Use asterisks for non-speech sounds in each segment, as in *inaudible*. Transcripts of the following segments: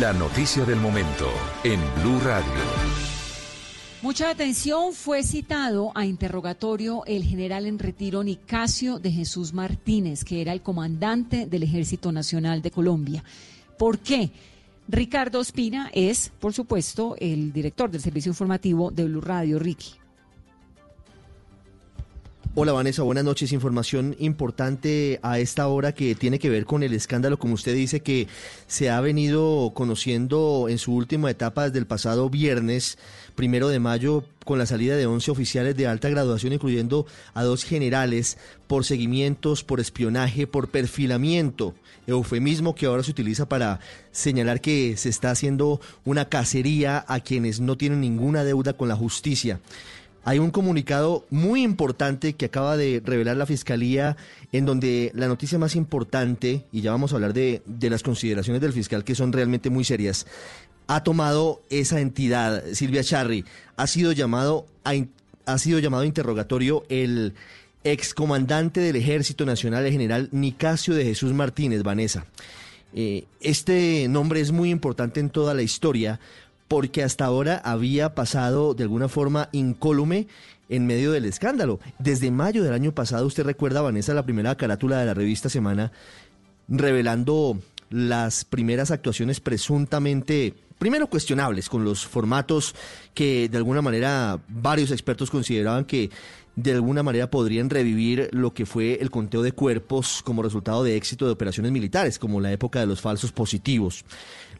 La noticia del momento en Blue Radio. Mucha atención fue citado a interrogatorio el general en retiro Nicasio de Jesús Martínez, que era el comandante del Ejército Nacional de Colombia. ¿Por qué? Ricardo Espina es, por supuesto, el director del servicio informativo de Blue Radio, Ricky. Hola Vanessa, buenas noches. Información importante a esta hora que tiene que ver con el escándalo, como usted dice, que se ha venido conociendo en su última etapa desde el pasado viernes, primero de mayo, con la salida de 11 oficiales de alta graduación, incluyendo a dos generales, por seguimientos, por espionaje, por perfilamiento, eufemismo que ahora se utiliza para señalar que se está haciendo una cacería a quienes no tienen ninguna deuda con la justicia. Hay un comunicado muy importante que acaba de revelar la Fiscalía, en donde la noticia más importante, y ya vamos a hablar de, las consideraciones del fiscal que son realmente muy serias, ha tomado esa entidad, Silvia Charri, ha sido llamado a, ha sido llamado interrogatorio el excomandante del Ejército Nacional, el general Nicasio de Jesús Martínez, Vanessa. Eh, este nombre es muy importante en toda la historia porque hasta ahora había pasado de alguna forma incólume en medio del escándalo. Desde mayo del año pasado, usted recuerda, Vanessa, la primera carátula de la revista Semana, revelando las primeras actuaciones presuntamente, primero cuestionables, con los formatos que de alguna manera varios expertos consideraban que de alguna manera podrían revivir lo que fue el conteo de cuerpos como resultado de éxito de operaciones militares, como la época de los falsos positivos.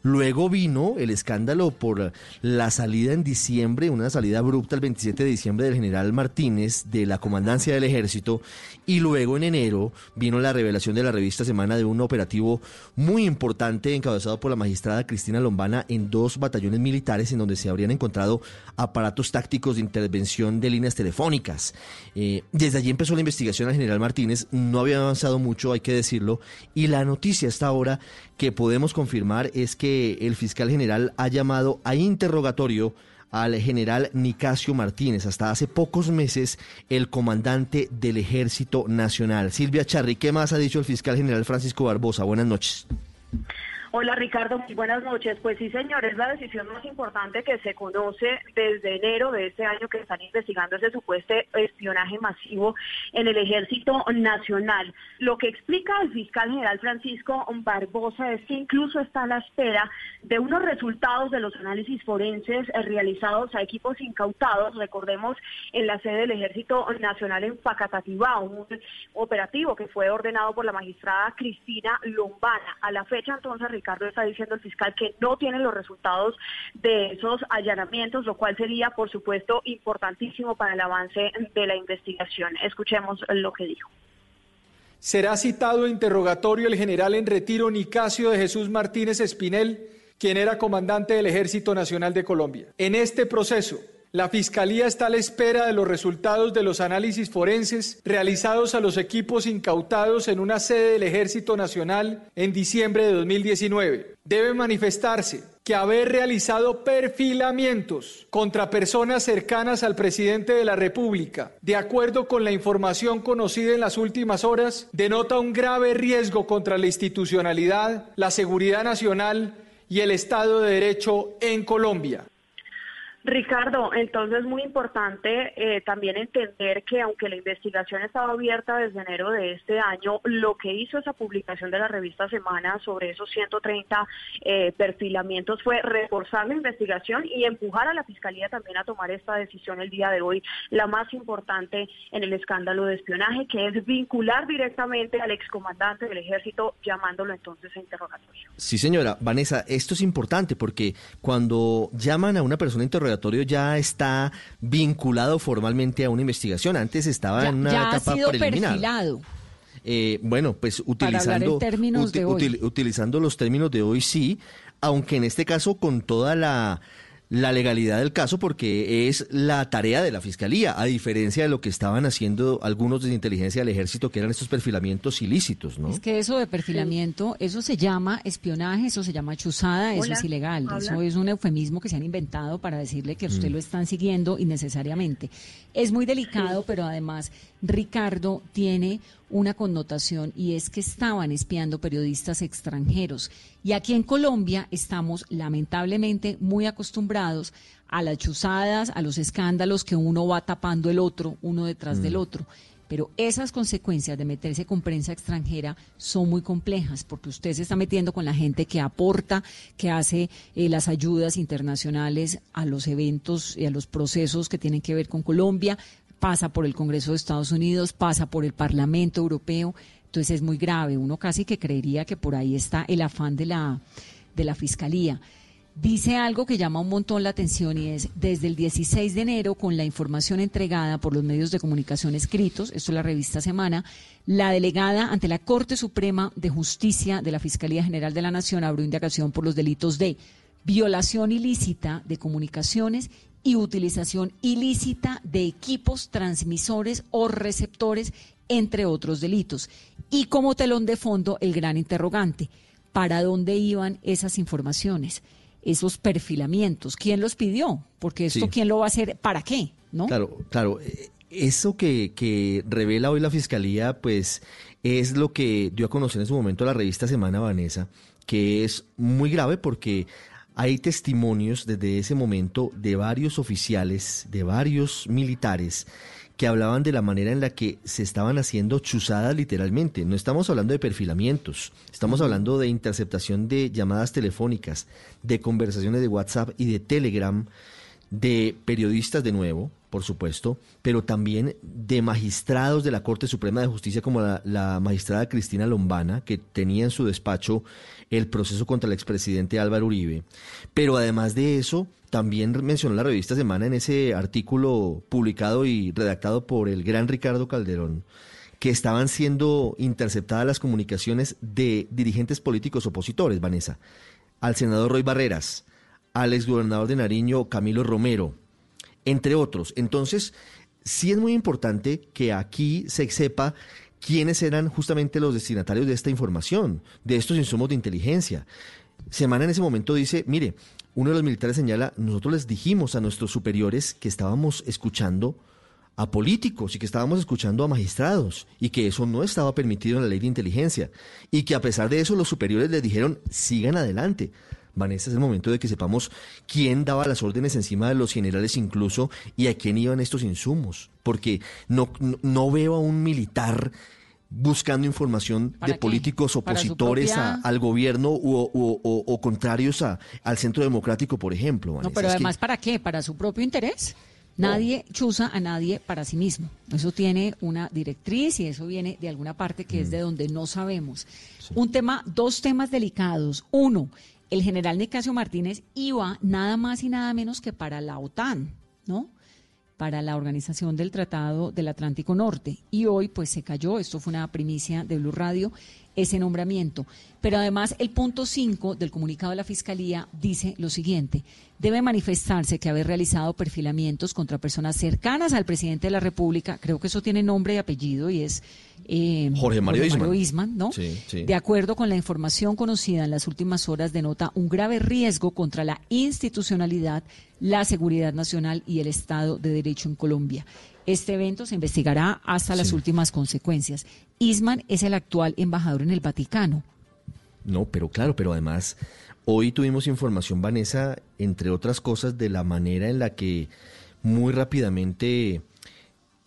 Luego vino el escándalo por la salida en diciembre, una salida abrupta el 27 de diciembre del general Martínez de la comandancia del ejército. Y luego en enero vino la revelación de la revista Semana de un operativo muy importante encabezado por la magistrada Cristina Lombana en dos batallones militares en donde se habrían encontrado aparatos tácticos de intervención de líneas telefónicas. Eh, desde allí empezó la investigación al general Martínez, no había avanzado mucho, hay que decirlo, y la noticia hasta ahora que podemos confirmar es que el fiscal general ha llamado a interrogatorio al general Nicasio Martínez, hasta hace pocos meses el comandante del Ejército Nacional. Silvia Charri, ¿qué más ha dicho el fiscal general Francisco Barbosa? Buenas noches. Hola Ricardo, muy buenas noches. Pues sí, señor, es la decisión más importante que se conoce desde enero de este año que están investigando ese supuesto espionaje masivo en el Ejército Nacional. Lo que explica el fiscal general Francisco Barbosa es que incluso está a la espera de unos resultados de los análisis forenses realizados a equipos incautados, recordemos, en la sede del Ejército Nacional en Facatativá, un operativo que fue ordenado por la magistrada Cristina Lombana. A la fecha entonces, Ricardo está diciendo el fiscal que no tiene los resultados de esos allanamientos, lo cual sería, por supuesto, importantísimo para el avance de la investigación. Escuchemos lo que dijo. Será citado a interrogatorio el general en retiro Nicasio de Jesús Martínez Espinel, quien era comandante del Ejército Nacional de Colombia. En este proceso, la Fiscalía está a la espera de los resultados de los análisis forenses realizados a los equipos incautados en una sede del Ejército Nacional en diciembre de 2019. Debe manifestarse que haber realizado perfilamientos contra personas cercanas al presidente de la República, de acuerdo con la información conocida en las últimas horas, denota un grave riesgo contra la institucionalidad, la seguridad nacional y el Estado de Derecho en Colombia. Ricardo, entonces es muy importante eh, también entender que aunque la investigación estaba abierta desde enero de este año, lo que hizo esa publicación de la revista Semana sobre esos 130 eh, perfilamientos fue reforzar la investigación y empujar a la Fiscalía también a tomar esta decisión el día de hoy, la más importante en el escándalo de espionaje, que es vincular directamente al excomandante del ejército llamándolo entonces a interrogatorio. Sí, señora. Vanessa, esto es importante porque cuando llaman a una persona a interrogatorio, ya está vinculado formalmente a una investigación. Antes estaba en una ya etapa ha sido preliminar. Perfilado. Eh, bueno, pues utilizando, de hoy. utilizando los términos de hoy sí, aunque en este caso con toda la la legalidad del caso porque es la tarea de la Fiscalía, a diferencia de lo que estaban haciendo algunos de inteligencia del ejército, que eran estos perfilamientos ilícitos, ¿no? Es que eso de perfilamiento, eso se llama espionaje, eso se llama chuzada, eso es ilegal. Eso es un eufemismo que se han inventado para decirle que usted mm. lo están siguiendo innecesariamente. Es muy delicado, pero además Ricardo tiene una connotación y es que estaban espiando periodistas extranjeros. Y aquí en Colombia estamos lamentablemente muy acostumbrados a las chuzadas, a los escándalos que uno va tapando el otro, uno detrás del mm. otro. Pero esas consecuencias de meterse con prensa extranjera son muy complejas porque usted se está metiendo con la gente que aporta, que hace eh, las ayudas internacionales a los eventos y a los procesos que tienen que ver con Colombia, pasa por el Congreso de Estados Unidos, pasa por el Parlamento Europeo, entonces es muy grave. Uno casi que creería que por ahí está el afán de la, de la Fiscalía. Dice algo que llama un montón la atención y es, desde el 16 de enero, con la información entregada por los medios de comunicación escritos, esto es la revista Semana, la delegada ante la Corte Suprema de Justicia de la Fiscalía General de la Nación abrió indagación por los delitos de violación ilícita de comunicaciones y utilización ilícita de equipos transmisores o receptores, entre otros delitos. Y como telón de fondo, el gran interrogante, ¿para dónde iban esas informaciones? Esos perfilamientos, ¿quién los pidió? Porque esto, ¿quién lo va a hacer? ¿Para qué? ¿No? Claro, claro. Eso que, que revela hoy la Fiscalía, pues es lo que dio a conocer en su momento la revista Semana Vanessa, que es muy grave porque hay testimonios desde ese momento de varios oficiales, de varios militares, que hablaban de la manera en la que se estaban haciendo chuzadas literalmente. No estamos hablando de perfilamientos, estamos hablando de interceptación de llamadas telefónicas, de conversaciones de WhatsApp y de Telegram, de periodistas de nuevo, por supuesto, pero también de magistrados de la Corte Suprema de Justicia como la, magistrada Cristina Lombana, que tenía en su despacho el proceso contra el expresidente Álvaro Uribe. Pero además de eso, también mencionó la revista Semana en ese artículo publicado y redactado por el gran Ricardo Calderón que estaban siendo interceptadas las comunicaciones de dirigentes políticos opositores, Vanessa, al senador Roy Barreras, al exgobernador de Nariño, Camilo Romero, entre otros. Entonces, sí es muy importante que aquí se sepa quiénes eran justamente los destinatarios de esta información, de estos insumos de inteligencia. Semana en ese momento dice, mire, uno de los militares señala, nosotros les dijimos a nuestros superiores que estábamos escuchando a políticos y que estábamos escuchando a magistrados y que eso no estaba permitido en la ley de inteligencia y que a pesar de eso los superiores les dijeron sigan adelante. Vanessa, es el momento de que sepamos quién daba las órdenes encima de los generales incluso y a quién iban estos insumos, porque no, no, veo a un militar buscando información de políticos opositores al gobierno o, contrarios a, al centro democrático, por ejemplo. No, pero además, ¿para qué? ¿Para su propio interés? Nadie chuza a nadie para sí mismo. Eso tiene una directriz y eso viene de alguna parte que es de mm. donde no sabemos. Un tema, dos temas delicados. Uno, el general Nicasio Martínez iba nada más y nada menos que para la OTAN, ¿no? Para la Organización del Tratado del Atlántico Norte. Y hoy, pues se cayó, esto fue una primicia de Blue Radio, ese nombramiento. Pero además, el punto 5 del comunicado de la Fiscalía dice lo siguiente: debe manifestarse que haber realizado perfilamientos contra personas cercanas al presidente de la República, creo que eso tiene nombre y apellido y es eh, Jorge Mario, Isman. ¿no? De acuerdo con la información conocida en las últimas horas, denota un grave riesgo contra la institucionalidad, la seguridad nacional y el Estado de Derecho en Colombia. Este evento se investigará hasta las últimas consecuencias. Isman es el actual embajador en el Vaticano. No, pero claro, pero además hoy tuvimos información, Vanessa, entre otras cosas, de la manera en la que muy rápidamente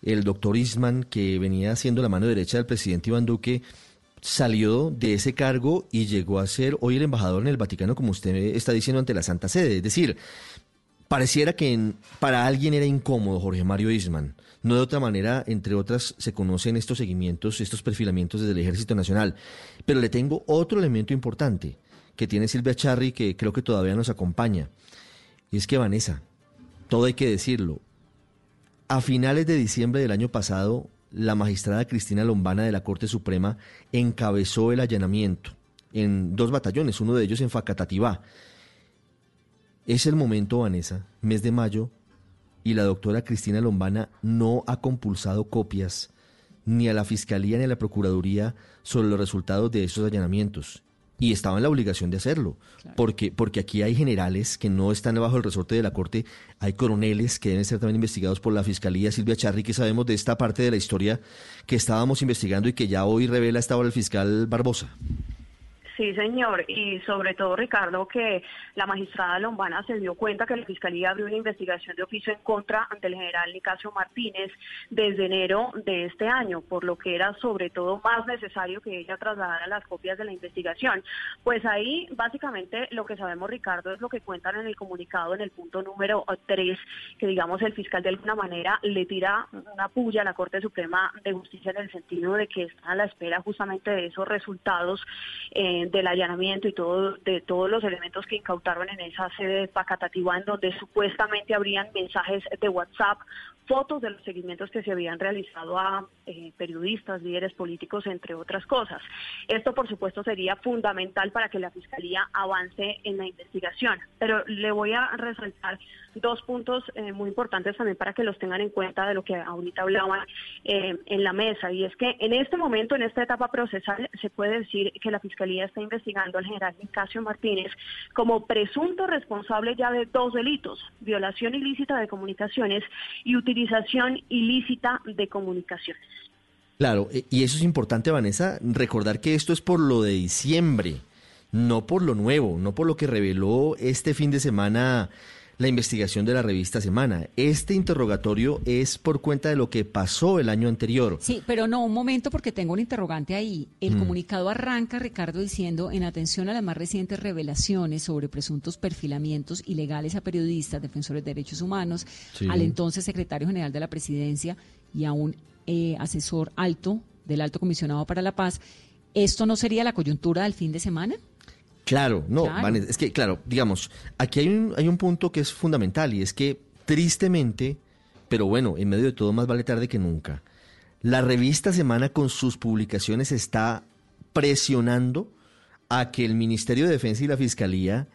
el doctor Isman, que venía siendo la mano derecha del presidente Iván Duque, salió de ese cargo y llegó a ser hoy el embajador en el Vaticano, como usted está diciendo, ante la Santa Sede. Es decir, pareciera que para alguien era incómodo Jorge Mario Isman. No de otra manera, entre otras, se conocen estos seguimientos, estos perfilamientos desde el Ejército Nacional. Pero le tengo otro elemento importante que tiene Silvia Charri que creo que todavía nos acompaña. Y es que Vanessa, todo hay que decirlo, a finales de diciembre del año pasado, la magistrada Cristina Lombana de la Corte Suprema encabezó el allanamiento en dos batallones, uno de ellos en Facatativá. Es el momento, Vanessa, mes de mayo, y la doctora Cristina Lombana no ha compulsado copias ni a la Fiscalía ni a la Procuraduría sobre los resultados de esos allanamientos. Y estaba en la obligación de hacerlo, porque, porque aquí hay generales que no están bajo el resorte de la Corte, hay coroneles que deben ser también investigados por la Fiscalía. Silvia Charri, que sabemos de esta parte de la historia que estábamos investigando y que ya hoy revela esta hora el fiscal Barbosa. Sí, señor. Y sobre todo, Ricardo, que la magistrada Lombana se dio cuenta que la Fiscalía abrió una investigación de oficio en contra ante el general Nicasio Martínez desde enero de este año, por lo que era sobre todo más necesario que ella trasladara las copias de la investigación. Pues ahí, básicamente, lo que sabemos, Ricardo, es lo que cuentan en el comunicado en el punto número 3, que digamos el fiscal de alguna manera le tira una puya a la Corte Suprema de Justicia en el sentido de que está a la espera justamente de esos resultados. Eh, del allanamiento y todo, de todos los elementos que incautaron en esa sede de donde supuestamente habrían mensajes de WhatsApp, fotos de los seguimientos que se habían realizado a eh, periodistas, líderes políticos, entre otras cosas. Esto, por supuesto, sería fundamental para que la Fiscalía avance en la investigación. Pero le voy a resaltar dos puntos eh, muy importantes también para que los tengan en cuenta de lo que ahorita hablaban eh, en la mesa. Y es que en este momento, en esta etapa procesal, se puede decir que la Fiscalía está investigando al general Nicasio Martínez como presunto responsable ya de dos delitos, violación ilícita de comunicaciones y utilización ilícita de comunicaciones. Claro, e, y eso es importante, Vanessa, recordar que esto es por lo de diciembre, no por lo nuevo, no por lo que reveló este fin de semana la investigación de la revista Semana. Este interrogatorio es por cuenta de lo que pasó el año anterior. Sí, pero no, un momento porque tengo un interrogante ahí. El mm. comunicado arranca, Ricardo, diciendo, en atención a las más recientes revelaciones sobre presuntos perfilamientos ilegales a periodistas, defensores de derechos humanos, al entonces secretario general de la presidencia y a un eh, asesor alto del alto comisionado para la paz, ¿esto no sería la coyuntura del fin de semana? Claro, no, es que, claro, digamos, aquí hay un, hay un punto que es fundamental y es que tristemente, pero bueno, en medio de todo más vale tarde que nunca, la revista Semana con sus publicaciones está presionando a que el Ministerio de Defensa y la Fiscalía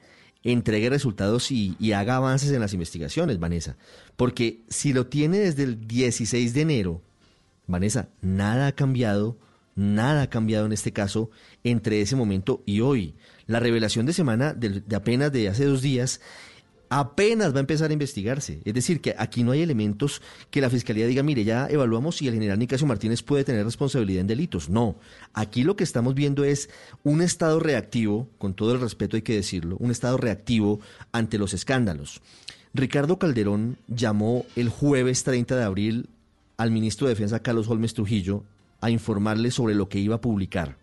entregue resultados y, y, haga avances en las investigaciones, Vanessa. Porque si lo tiene desde el 16 de enero, Vanessa, nada ha cambiado, nada ha cambiado en este caso entre ese momento y hoy. La revelación de semana de, apenas de hace dos días apenas va a empezar a investigarse. Es decir, que aquí no hay elementos que la Fiscalía diga, mire, ya evaluamos si el general Nicasio Martínez puede tener responsabilidad en delitos. No, aquí lo que estamos viendo es un Estado reactivo, con todo el respeto hay que decirlo, un Estado reactivo ante los escándalos. Ricardo Calderón llamó el jueves 30 de abril al ministro de Defensa Carlos Holmes Trujillo a informarle sobre lo que iba a publicar.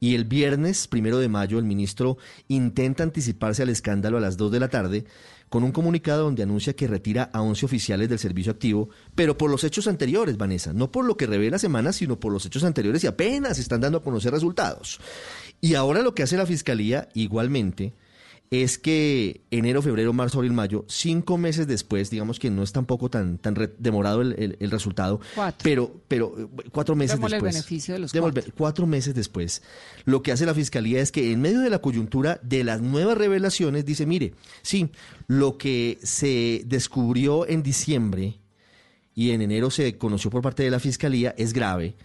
Y el viernes, primero de mayo, el ministro intenta anticiparse al escándalo a las 2 de la tarde con un comunicado donde anuncia que retira a 11 oficiales del servicio activo, pero por los hechos anteriores, Vanessa, no por lo que revela Semana, sino por los hechos anteriores y apenas están dando a conocer resultados. Y ahora lo que hace la Fiscalía, igualmente, es que enero, febrero, marzo, abril, mayo, cinco meses después, digamos que no es tampoco tan, tan demorado el, resultado, pero pero eh, cuatro meses después. el beneficio de los cuatro. meses después, lo que hace la Fiscalía es que en medio de la coyuntura de las nuevas revelaciones dice, mire, sí, lo que se descubrió en diciembre y en enero se conoció por parte de la Fiscalía es grave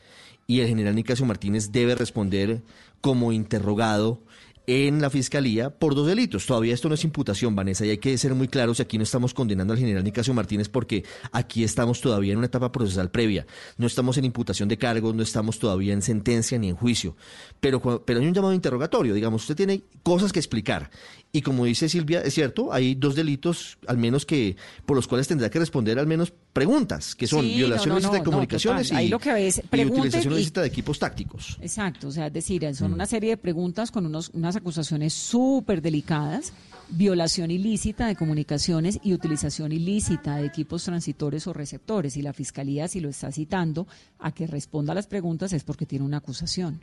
y el general Nicasio Martínez debe responder como interrogado en la fiscalía por dos delitos. Todavía esto no es imputación, Vanessa, y hay que ser muy claros. Aquí no estamos condenando al general Nicasio Martínez porque aquí estamos todavía en una etapa procesal previa. No estamos en imputación de cargos, no estamos todavía en sentencia ni en juicio. Pero, pero hay un llamado interrogatorio. Digamos, usted tiene cosas que explicar. Y como dice Silvia, es cierto, hay dos delitos, al menos que por los cuales tendrá que responder al menos preguntas, que son violación ilícita de comunicaciones y, utilización ilícita de equipos tácticos. Exacto, o sea, es decir, son mm. una serie de preguntas con unos, unas acusaciones súper delicadas, violación ilícita de comunicaciones y utilización ilícita de equipos transitores o receptores. Y la Fiscalía, si lo está citando a que responda a las preguntas, es porque tiene una acusación.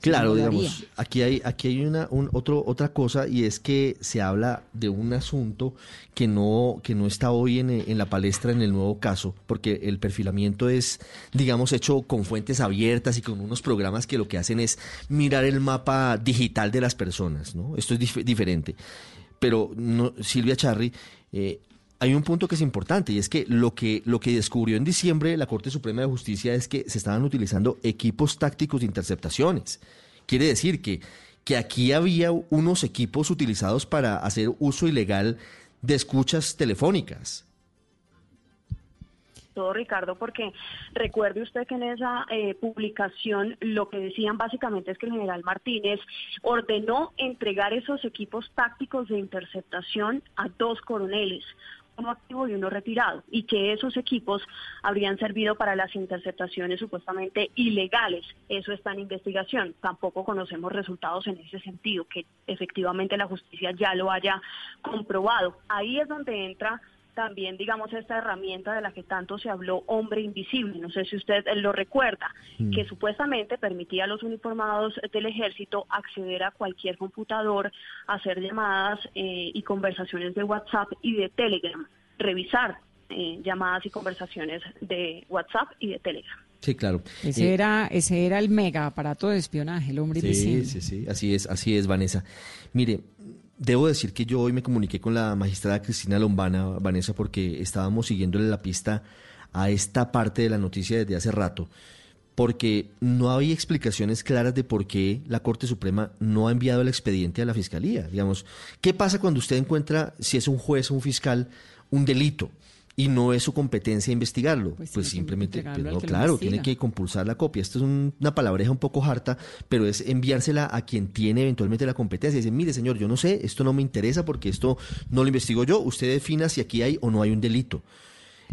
Claro, digamos, aquí hay, aquí hay una otro, otra cosa y es que se habla de un asunto que no, que no está hoy en, en, la palestra en el nuevo caso, porque el perfilamiento es, digamos, hecho con fuentes abiertas y con unos programas que lo que hacen es mirar el mapa digital de las personas, ¿no? Esto es diferente. pero no, Silvia Charri, eh, hay un punto que es importante y es que lo que lo que descubrió en diciembre la Corte Suprema de Justicia es que se estaban utilizando equipos tácticos de interceptaciones. Quiere decir que que aquí había unos equipos utilizados para hacer uso ilegal de escuchas telefónicas todo Ricardo, porque recuerde usted que en esa eh, publicación lo que decían básicamente es que el general Martínez ordenó entregar esos equipos tácticos de interceptación a dos coroneles, uno activo y uno retirado, y que esos equipos habrían servido para las interceptaciones supuestamente ilegales. Eso está en investigación. Tampoco conocemos resultados en ese sentido, que efectivamente la justicia ya lo haya comprobado. Ahí es donde entra también, digamos, esta herramienta de la que tanto se habló, hombre invisible, no sé si usted lo recuerda, mm. que supuestamente permitía a los uniformados del ejército acceder a cualquier computador, hacer llamadas eh, y conversaciones de WhatsApp y de Telegram, revisar eh, llamadas y conversaciones de WhatsApp y de Telegram. Sí, claro. Ese eh, era ese era el mega aparato de espionaje, el hombre invisible. Sí, sí, sí, así es, así es, Vanessa. Mire, Debo decir que yo hoy me comuniqué con la magistrada Cristina Lombana, Vanessa, porque estábamos siguiéndole la pista a esta parte de la noticia desde hace rato, porque no había explicaciones claras de por qué la Corte Suprema no ha enviado el expediente a la Fiscalía. Digamos, ¿qué pasa cuando usted encuentra, si es un juez o un fiscal, un delito? Y no es su competencia investigarlo. Pues, pues simplemente, pues, claro, tiene que compulsar la copia. Esto es una palabreja un poco harta, pero es enviársela a quien tiene eventualmente la competencia. Dice, mire señor, yo no sé, esto no me interesa porque esto no lo investigo yo, usted defina si aquí hay o no hay un delito.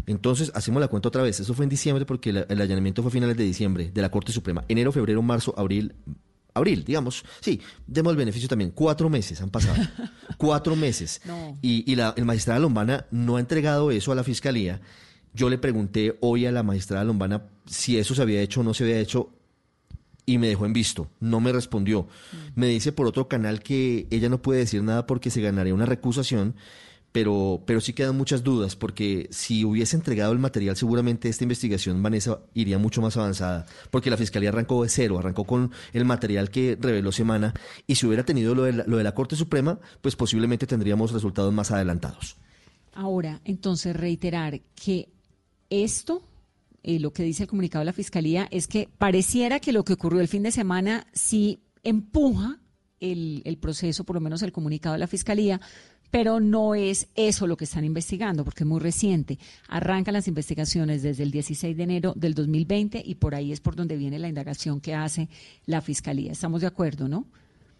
Entonces, hacemos la cuenta otra vez. Eso fue en diciembre porque el allanamiento fue a finales de diciembre de la Corte Suprema. Enero, febrero, marzo, abril, abril, digamos, sí, demos el beneficio también, cuatro meses han pasado, *laughs* cuatro meses. Y, la, el magistrado Lombana no ha entregado eso a la fiscalía. Yo le pregunté hoy a la magistrada Lombana si eso se había hecho o no se había hecho y me dejó en visto, no me respondió. Mm. Me dice por otro canal que ella no puede decir nada porque se ganaría una recusación pero, pero sí quedan muchas dudas, porque si hubiese entregado el material, seguramente esta investigación, Vanessa, iría mucho más avanzada, porque la Fiscalía arrancó de cero, arrancó con el material que reveló Semana, y si hubiera tenido lo de la, lo de la Corte Suprema, pues posiblemente tendríamos resultados más adelantados. Ahora, entonces, reiterar que esto, eh, lo que dice el comunicado de la Fiscalía, es que pareciera que lo que ocurrió el fin de semana sí empuja el, el proceso, por lo menos el comunicado de la Fiscalía, pero no es eso lo que están investigando, porque es muy reciente. Arrancan las investigaciones desde el 16 de enero del 2020 y por ahí es por donde viene la indagación que hace la Fiscalía. ¿Estamos de acuerdo, no?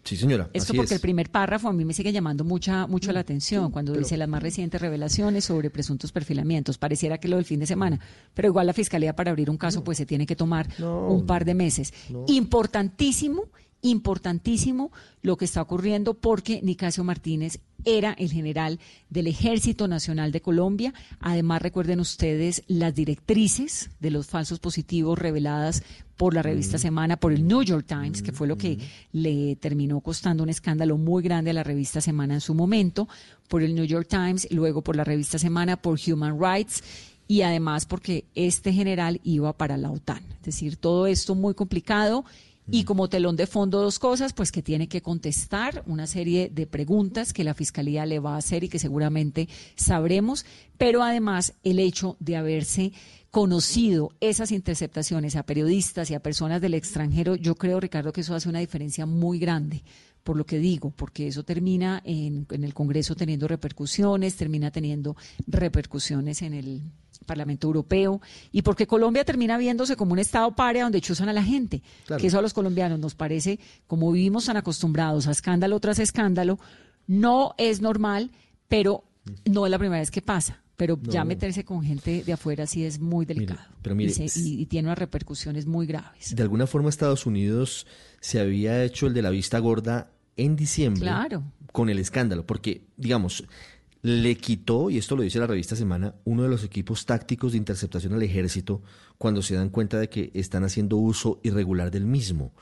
Sí, señora. Esto porque el primer párrafo a mí me sigue llamando mucha, mucho la atención cuando dice las más recientes revelaciones sobre presuntos perfilamientos. Pareciera que lo del fin de semana, pero igual la fiscalía para abrir un caso pues se tiene que tomar un par de meses. Importantísimo importantísimo lo que está ocurriendo porque Nicasio Martínez era el general del Ejército Nacional de Colombia. Además, recuerden ustedes las directrices de los falsos positivos reveladas por la revista Semana, por el New York Times, que fue lo que le terminó costando un escándalo muy grande a la revista Semana en su momento, por el New York Times, luego por la revista Semana, por Human Rights y además porque este general iba para la OTAN. Es decir, todo esto muy complicado y como telón de fondo dos cosas, pues que tiene que contestar una serie de preguntas que la Fiscalía le va a hacer y que seguramente sabremos, pero además el hecho de haberse conocido esas interceptaciones a periodistas y a personas del extranjero, yo creo, Ricardo, que eso hace una diferencia muy grande por lo que digo, porque eso termina en, en el Congreso teniendo repercusiones, termina teniendo repercusiones en el Parlamento Europeo y porque Colombia termina viéndose como un Estado paria donde chuzan a la gente, que eso a los colombianos nos parece, como vivimos tan acostumbrados a escándalo tras escándalo, no es normal, pero no es la primera vez que pasa. Pero ya meterse con gente de afuera sí es muy delicado. y, tiene unas repercusiones muy graves. De alguna forma Estados Unidos se había hecho el de la vista gorda en diciembre claro. con el escándalo, porque, digamos, le quitó, y esto lo dice la revista Semana, uno de los equipos tácticos de interceptación al ejército cuando se dan cuenta de que están haciendo uso irregular del mismo.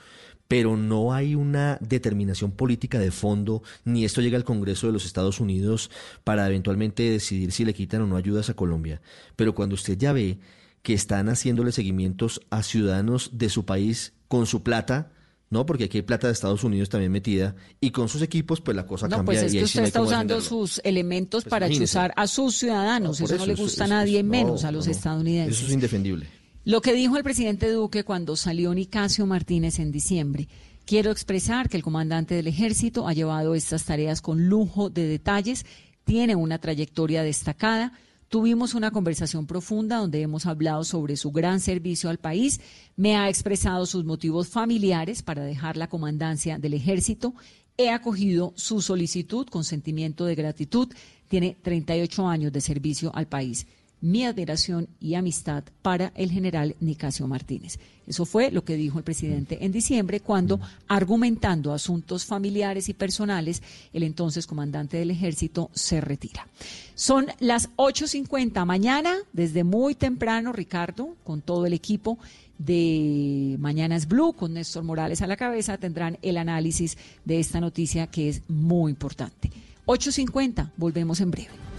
Pero no hay una determinación política de fondo, ni esto llega al Congreso de los Estados Unidos para eventualmente decidir si le quitan o no ayudas a Colombia. Pero cuando usted ya ve que están haciéndole seguimientos a ciudadanos de su país con su plata, ¿no? Porque aquí hay plata de Estados Unidos también metida y con sus equipos pues la cosa no, cambia. pues es y que sí usted no está usando sus elementos Pues para imagínese. chuzar a sus ciudadanos. No, eso, no le eso, gusta a nadie, menos no, a los no, no. estadounidenses. Eso es indefendible. Lo que dijo el presidente Duque cuando salió Nicasio Martínez en diciembre. Quiero expresar que el comandante del ejército ha llevado estas tareas con lujo de detalles, tiene una trayectoria destacada. Tuvimos una conversación profunda donde hemos hablado sobre su gran servicio al país. Me ha expresado sus motivos familiares para dejar la comandancia del ejército. He acogido su solicitud con sentimiento de gratitud. Tiene 38 años de servicio al país mi admiración y amistad para el general Nicasio Martínez. Eso fue lo que dijo el presidente en diciembre cuando, argumentando asuntos familiares y personales, el entonces comandante del ejército se retira. Son las 8.50 mañana, desde muy temprano, Ricardo, con todo el equipo de Mañanas Blue, con Néstor Morales a la cabeza, tendrán el análisis de esta noticia que es muy importante. 8.50, volvemos en breve.